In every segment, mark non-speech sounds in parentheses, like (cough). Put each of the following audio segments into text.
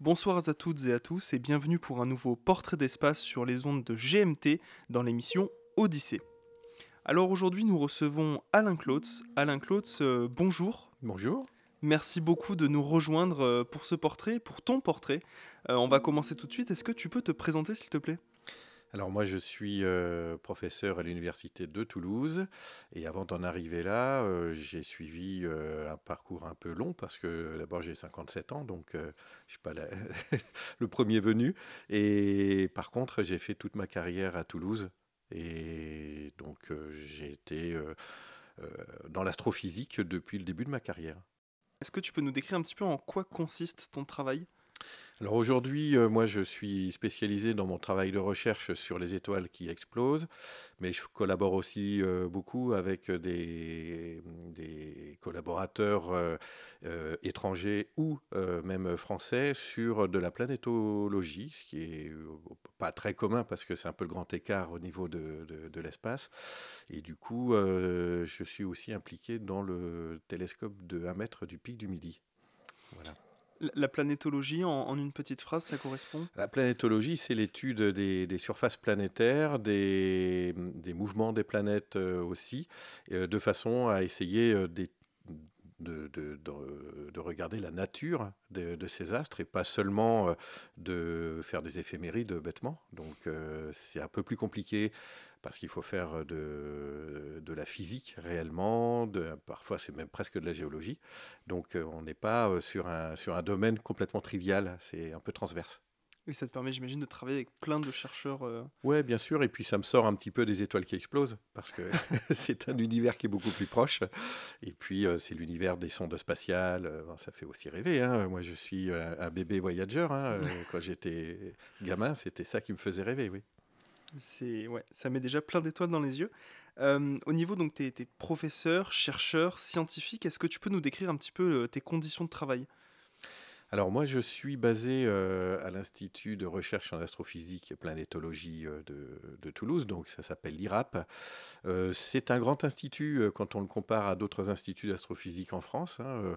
Bonsoir à toutes et à tous et bienvenue pour un nouveau portrait d'espace sur les ondes de GMT dans l'émission Odyssée. Alors aujourd'hui nous recevons Alain Klotz. Alain Klotz, euh, bonjour. Bonjour. Merci beaucoup de nous rejoindre euh, pour ce portrait, pour ton portrait. Euh, on va commencer tout de suite. Est-ce que tu peux te présenter s'il te plaît? Alors moi, je suis euh, professeur à l'université de Toulouse et avant d'en arriver là, euh, j'ai suivi euh, un parcours un peu long parce que d'abord j'ai 57 ans, donc je ne suis pas (laughs) le premier venu. Et par contre, j'ai fait toute ma carrière à Toulouse et donc j'ai été dans l'astrophysique depuis le début de ma carrière. Est-ce que tu peux nous décrire un petit peu en quoi consiste ton travail? Alors aujourd'hui, euh, moi je suis spécialisé dans mon travail de recherche sur les étoiles qui explosent, mais je collabore aussi euh, beaucoup avec des, collaborateurs euh, étrangers ou même français sur de la planétologie, ce qui est pas très commun parce que c'est un peu le grand écart au niveau de, de l'espace. Et du coup, je suis aussi impliqué dans le télescope de 1 mètre du pic du Midi. Voilà. La planétologie, en, une petite phrase, ça correspond? La planétologie, c'est l'étude des, surfaces planétaires, des, mouvements des planètes euh, aussi, euh, de façon à essayer euh, de, regarder la nature de, ces astres et pas seulement de faire des éphémérides bêtement. Donc c'est un peu plus compliqué parce qu'il faut faire de, de, la physique réellement, de, parfois c'est même presque de la géologie. Donc euh, on n'est pas euh, sur un, sur un domaine complètement trivial, c'est un peu transverse. Et ça te permet, j'imagine, de travailler avec plein de chercheurs. Euh... Oui, bien sûr. Et puis ça me sort un petit peu des étoiles qui explosent, parce que (laughs) (laughs) c'est un univers qui est beaucoup plus proche. Et puis euh, c'est l'univers des sondes spatiales. ça fait aussi rêver. Hein. Moi, je suis un, bébé voyageur. Hein. (laughs) Quand j'étais gamin, c'était ça qui me faisait rêver, oui. C'est ouais, ça met déjà plein d'étoiles dans les yeux. Euh, au niveau donc tes, professeurs, chercheurs, scientifiques, est-ce que tu peux nous décrire un petit peu euh, tes conditions de travail? Alors moi, je suis basé euh, à l'Institut de recherche en astrophysique et planétologie de, Toulouse, donc ça s'appelle l'IRAP. c'est un grand institut quand on le compare à d'autres instituts d'astrophysique en France. Hein,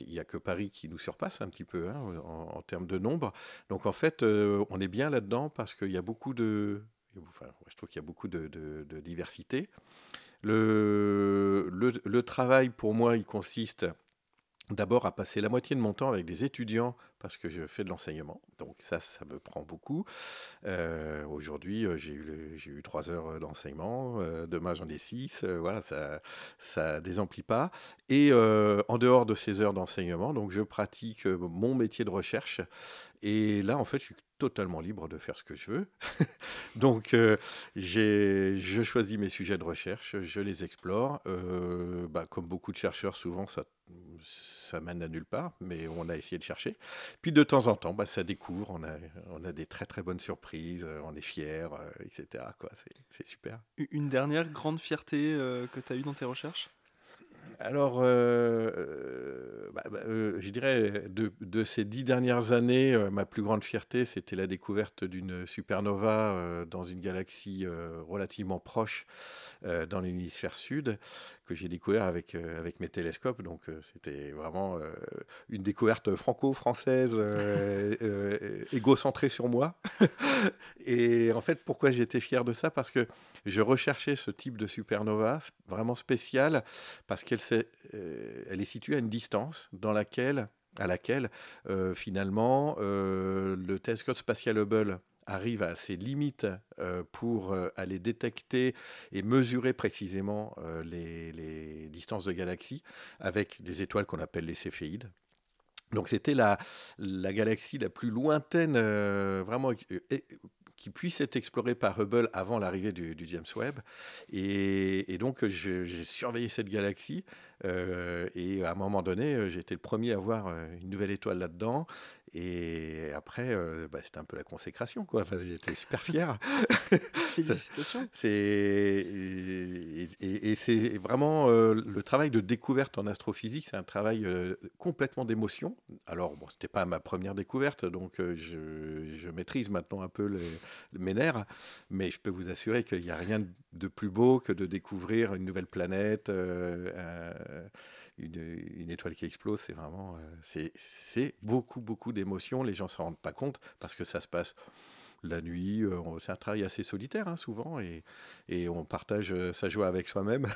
il n'y a que Paris qui nous surpasse un petit peu hein, en, termes de nombre. Donc en fait, on est bien là-dedans parce qu'il y a beaucoup de, je trouve qu'il y a beaucoup de, diversité. Le, travail, pour moi, il consiste d'abord à passer la moitié de mon temps avec des étudiants parce que je fais de l'enseignement. Donc ça, ça me prend beaucoup. Euh, aujourd'hui, euh, j'ai eu, eu trois heures d'enseignement. Euh, demain, j'en ai six. voilà, ça ça désemplit pas. Et en dehors de ces heures d'enseignement, donc je pratique mon métier de recherche. Et là, en fait, je suis totalement libre de faire ce que je veux. (laughs) Donc, je choisis mes sujets de recherche, je les explore. bah, comme beaucoup de chercheurs, souvent, ça, ça mène à nulle part, mais on a essayé de chercher. Puis de temps en temps, bah, ça découvre, on a, on a des très très bonnes surprises, euh, on est fiers, euh, etc. C'est super. Une dernière grande fierté euh, que tu as eue dans tes recherches? Alors, bah, bah, je dirais, de, de, ces dix dernières années, ma plus grande fierté, c'était la découverte d'une supernova dans une galaxie relativement proche dans l'hémisphère sud, que j'ai découvert avec, avec mes télescopes. Donc, c'était vraiment une découverte franco-française, (laughs) égocentrée sur moi. (laughs) Et en fait, pourquoi j'étais fier de ça? Parce que je recherchais ce type de supernova vraiment spécial, parce qu'elle euh, elle est située à une distance à laquelle euh, finalement euh, le télescope spatial Hubble arrive à ses limites pour aller détecter et mesurer précisément les, distances de galaxies avec des étoiles qu'on appelle les céphéides. Donc c'était la galaxie la plus lointaine, vraiment qui puisse être exploré par Hubble avant l'arrivée du, James Webb. Et, donc, j'ai surveillé cette galaxie. Euh, et à un moment donné, j'ai été le premier à voir euh, une nouvelle étoile là-dedans. Et après, bah, c'était un peu la consécration, quoi. j'étais super fier. (laughs) Félicitations. c'est et, c'est vraiment le travail de découverte en astrophysique. C'est un travail complètement d'émotion. Alors bon, c'était pas ma première découverte, donc je, je, maîtrise maintenant un peu les, mes nerfs, mais je peux vous assurer qu'il n'y a rien de plus beau que de découvrir une nouvelle planète, euh, une, étoile qui explose, c'est vraiment, c'est beaucoup, beaucoup d'émotions. Les gens s'en rendent pas compte parce que ça se passe la nuit. Euh, c'est un travail assez solitaire, hein, souvent, et, et, on partage euh, sa joie avec soi-même.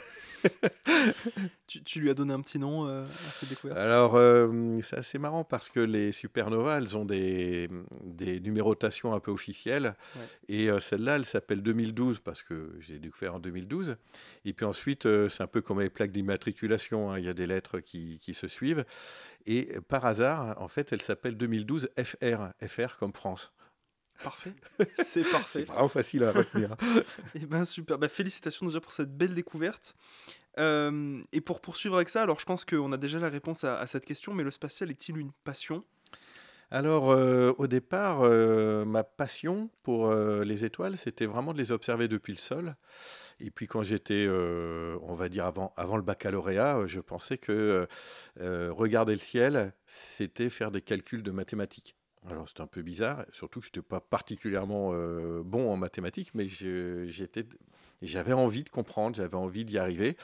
(laughs) tu, lui as donné un petit nom euh, à cette découverte? Alors, c'est assez marrant parce que les supernovas, elles ont des, des numérotations un peu officielles. Et celle-là, elle s'appelle 2012 parce que j'ai découvert en 2012. Et puis ensuite, c'est un peu comme les plaques d'immatriculation. Hein, il y a des lettres qui, qui se suivent. Et par hasard, en fait, elle s'appelle 2012 FR, FR comme France. Parfait, (laughs) c'est parfait. c'est vraiment facile à retenir. et (laughs) eh ben super, bah, félicitations déjà pour cette belle découverte. Euh, et pour poursuivre avec ça, alors je pense qu'on a déjà la réponse à, cette question, mais le spatial est-il une passion? Alors, euh, au départ, euh, ma passion pour les étoiles, c'était vraiment de les observer depuis le sol. Et puis, quand j'étais, on va dire, avant, avant le baccalauréat, je pensais que regarder le ciel, c'était faire des calculs de mathématiques. Alors c'était un peu bizarre, surtout que je n'étais pas particulièrement euh, bon en mathématiques, mais j'avais envie de comprendre, j'avais envie d'y arriver.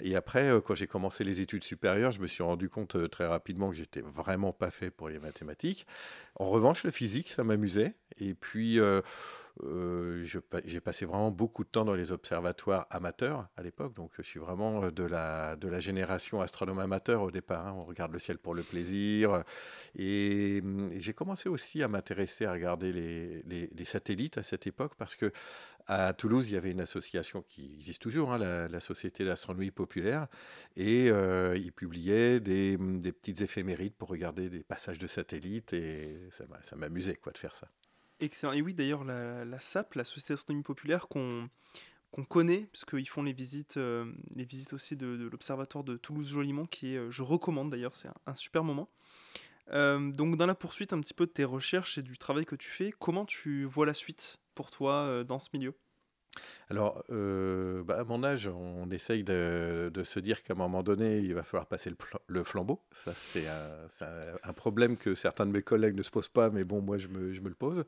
Et après, euh, quand j'ai commencé les études supérieures, je me suis rendu compte euh, très rapidement que j'étais vraiment pas fait pour les mathématiques. En revanche, le physique, ça m'amusait. Et puis, euh, j'ai passé vraiment beaucoup de temps dans les observatoires amateurs à l'époque, donc je suis vraiment euh, de la, de la génération astronome amateur au départ. Hein. On regarde le ciel pour le plaisir. Et, j'ai commencé aussi à m'intéresser à regarder les, les, satellites à cette époque parce que à Toulouse, il y avait une association qui existe toujours, hein, la, Société d'astronomie populaire, et euh, ils publiaient des, des petites éphémérides pour regarder des passages de satellites, et ça m'amusait de faire ça. Excellent. Et oui, d'ailleurs, la, SAP, la Société d'astronomie populaire, qu'on qu'on connaît, puisqu'ils font les visites, euh, les visites aussi de, l'Observatoire de Toulouse-Jolimont, qui est, euh, je recommande d'ailleurs, c'est un, super moment. Euh, donc, dans la poursuite un petit peu de tes recherches et du travail que tu fais, comment tu vois la suite pour toi dans ce milieu? Alors, euh, bah, à mon âge, on essaye de, se dire qu'à un moment donné, il va falloir passer le, flambeau. Ça, c'est un, problème que certains de mes collègues ne se posent pas, mais bon, moi, je me, le pose.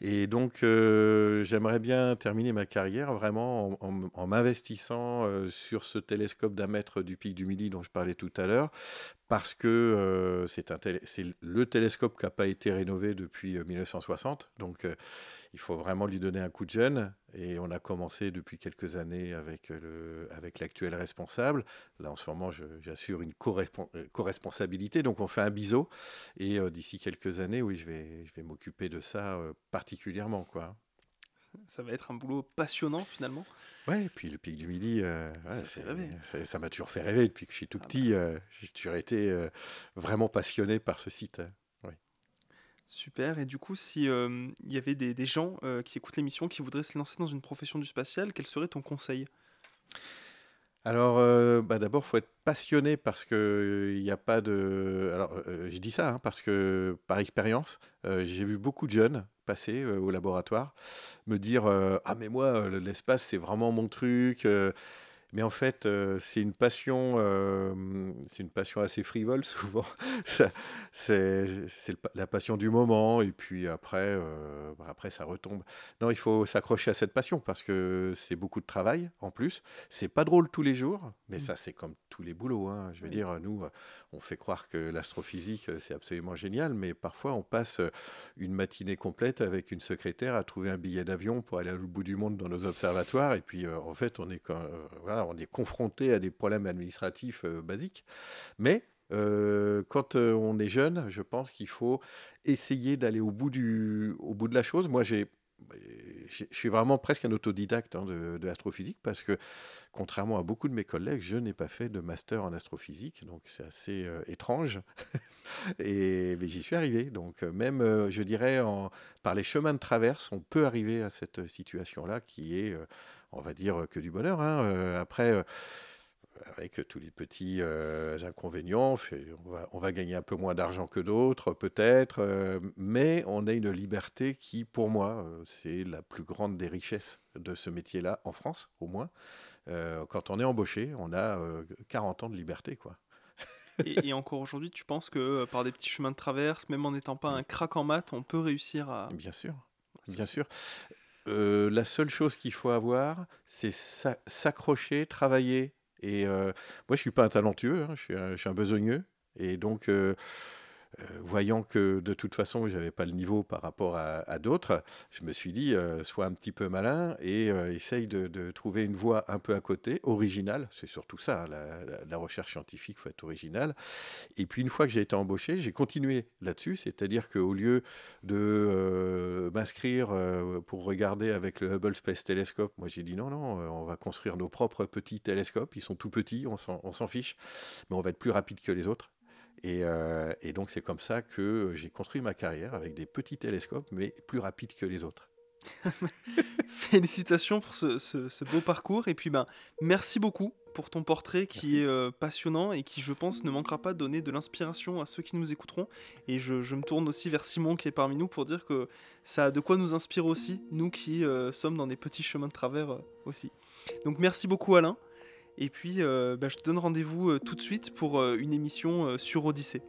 Et donc, euh, j'aimerais bien terminer ma carrière vraiment en, m'investissant euh, sur ce télescope d'un mètre du pic du Midi dont je parlais tout à l'heure, parce que c'est le télescope qui n'a pas été rénové depuis 1960. Donc, il faut vraiment lui donner un coup de jeune. Et on a commencé depuis quelques années avec, le, avec l'actuel responsable. Là, en ce moment, j'assure une euh, co-responsabilité. Donc, on fait un biseau. Et euh, d'ici quelques années, oui, je vais, je vais m'occuper de ça euh, particulièrement. Quoi. Ça va être un boulot passionnant, finalement. Ouais, et puis le pic du midi, ça m'a toujours fait rêver depuis que je suis tout ah petit. Bah. j'ai toujours été vraiment passionné par ce site. Super. Et du coup, si il y avait des, gens qui écoutent l'émission qui voudraient se lancer dans une profession du spatial, quel serait ton conseil? Alors, bah d'abord, il faut être passionné parce qu'il n'y a pas de. Alors, je dis ça hein, parce que, par expérience, j'ai vu beaucoup de jeunes passer au laboratoire me dire Ah, mais moi, l'espace, c'est vraiment mon truc. Mais en fait, euh, c'est une passion, euh, c'est une passion assez frivole (laughs) souvent. c'est la passion du moment, et puis après, euh, après ça retombe. Non, il faut s'accrocher à cette passion parce que c'est beaucoup de travail en plus. C'est pas drôle tous les jours, mais mmh. ça c'est comme tous les boulots. Hein. Je veux dire, nous, on fait croire que l'astrophysique c'est absolument génial, mais parfois on passe une matinée complète avec une secrétaire à trouver un billet d'avion pour aller au bout du monde dans nos observatoires, et puis en fait on est quand, voilà on est confronté à des problèmes administratifs euh, basiques. Mais euh, quand euh, on est jeune, je pense qu'il faut essayer d'aller au bout au bout de la chose. Moi, j'ai je suis vraiment presque un autodidacte hein, de, l'astrophysique parce que, contrairement à beaucoup de mes collègues, je n'ai pas fait de master en astrophysique, donc c'est assez étrange. (laughs) et j'y suis arrivé. Donc, même, je dirais, par les chemins de traverse, on peut arriver à cette situation-là qui est on va dire que du bonheur. Hein. Euh, après, euh, avec tous les petits euh, inconvénients, on va, gagner un peu moins d'argent que d'autres, peut-être, mais on a une liberté qui, pour moi, c'est la plus grande des richesses de ce métier-là, en France au moins. quand on est embauché, on a 40 ans de liberté, quoi. et, encore aujourd'hui, tu penses que par des petits chemins de traverse, même en n'étant pas un crack en maths, on peut réussir à... Bien sûr, bien sûr. Euh, la seule chose qu'il faut avoir, c'est s'accrocher, travailler Et moi, je suis pas un talentueux, hein, je, suis un, je, suis un, besogneux. Et donc, euh, voyant que de toute façon, je n'avais pas le niveau par rapport à, d'autres, je me suis dit, euh, sois un petit peu malin et euh, essaye de, trouver une voie un peu à côté, originale. C'est surtout ça, hein, la, recherche scientifique faut être originale. Et puis, une fois que j'ai été embauché, j'ai continué là-dessus, c'est-à-dire qu'au lieu de m'inscrire pour regarder avec le Hubble Space Telescope, moi j'ai dit non, non, on va construire nos propres petits télescopes. Ils sont tout petits, on s'en fiche, mais on va être plus rapide que les autres. Euh, et, donc c'est comme ça que j'ai construit ma carrière avec des petits télescopes, mais plus rapides que les autres. (laughs) Félicitations pour ce, beau parcours. Et puis ben, merci beaucoup pour ton portrait qui est euh, passionnant et qui, je pense, ne manquera pas de donner de l'inspiration à ceux qui nous écouteront. Et je, me tourne aussi vers Simon qui est parmi nous pour dire que ça a de quoi nous inspirer aussi, nous qui euh, sommes dans des petits chemins de travers aussi. Donc merci beaucoup Alain. Et puis, euh, bah, je te donne rendez-vous euh, tout de suite pour euh, une émission sur Odyssée.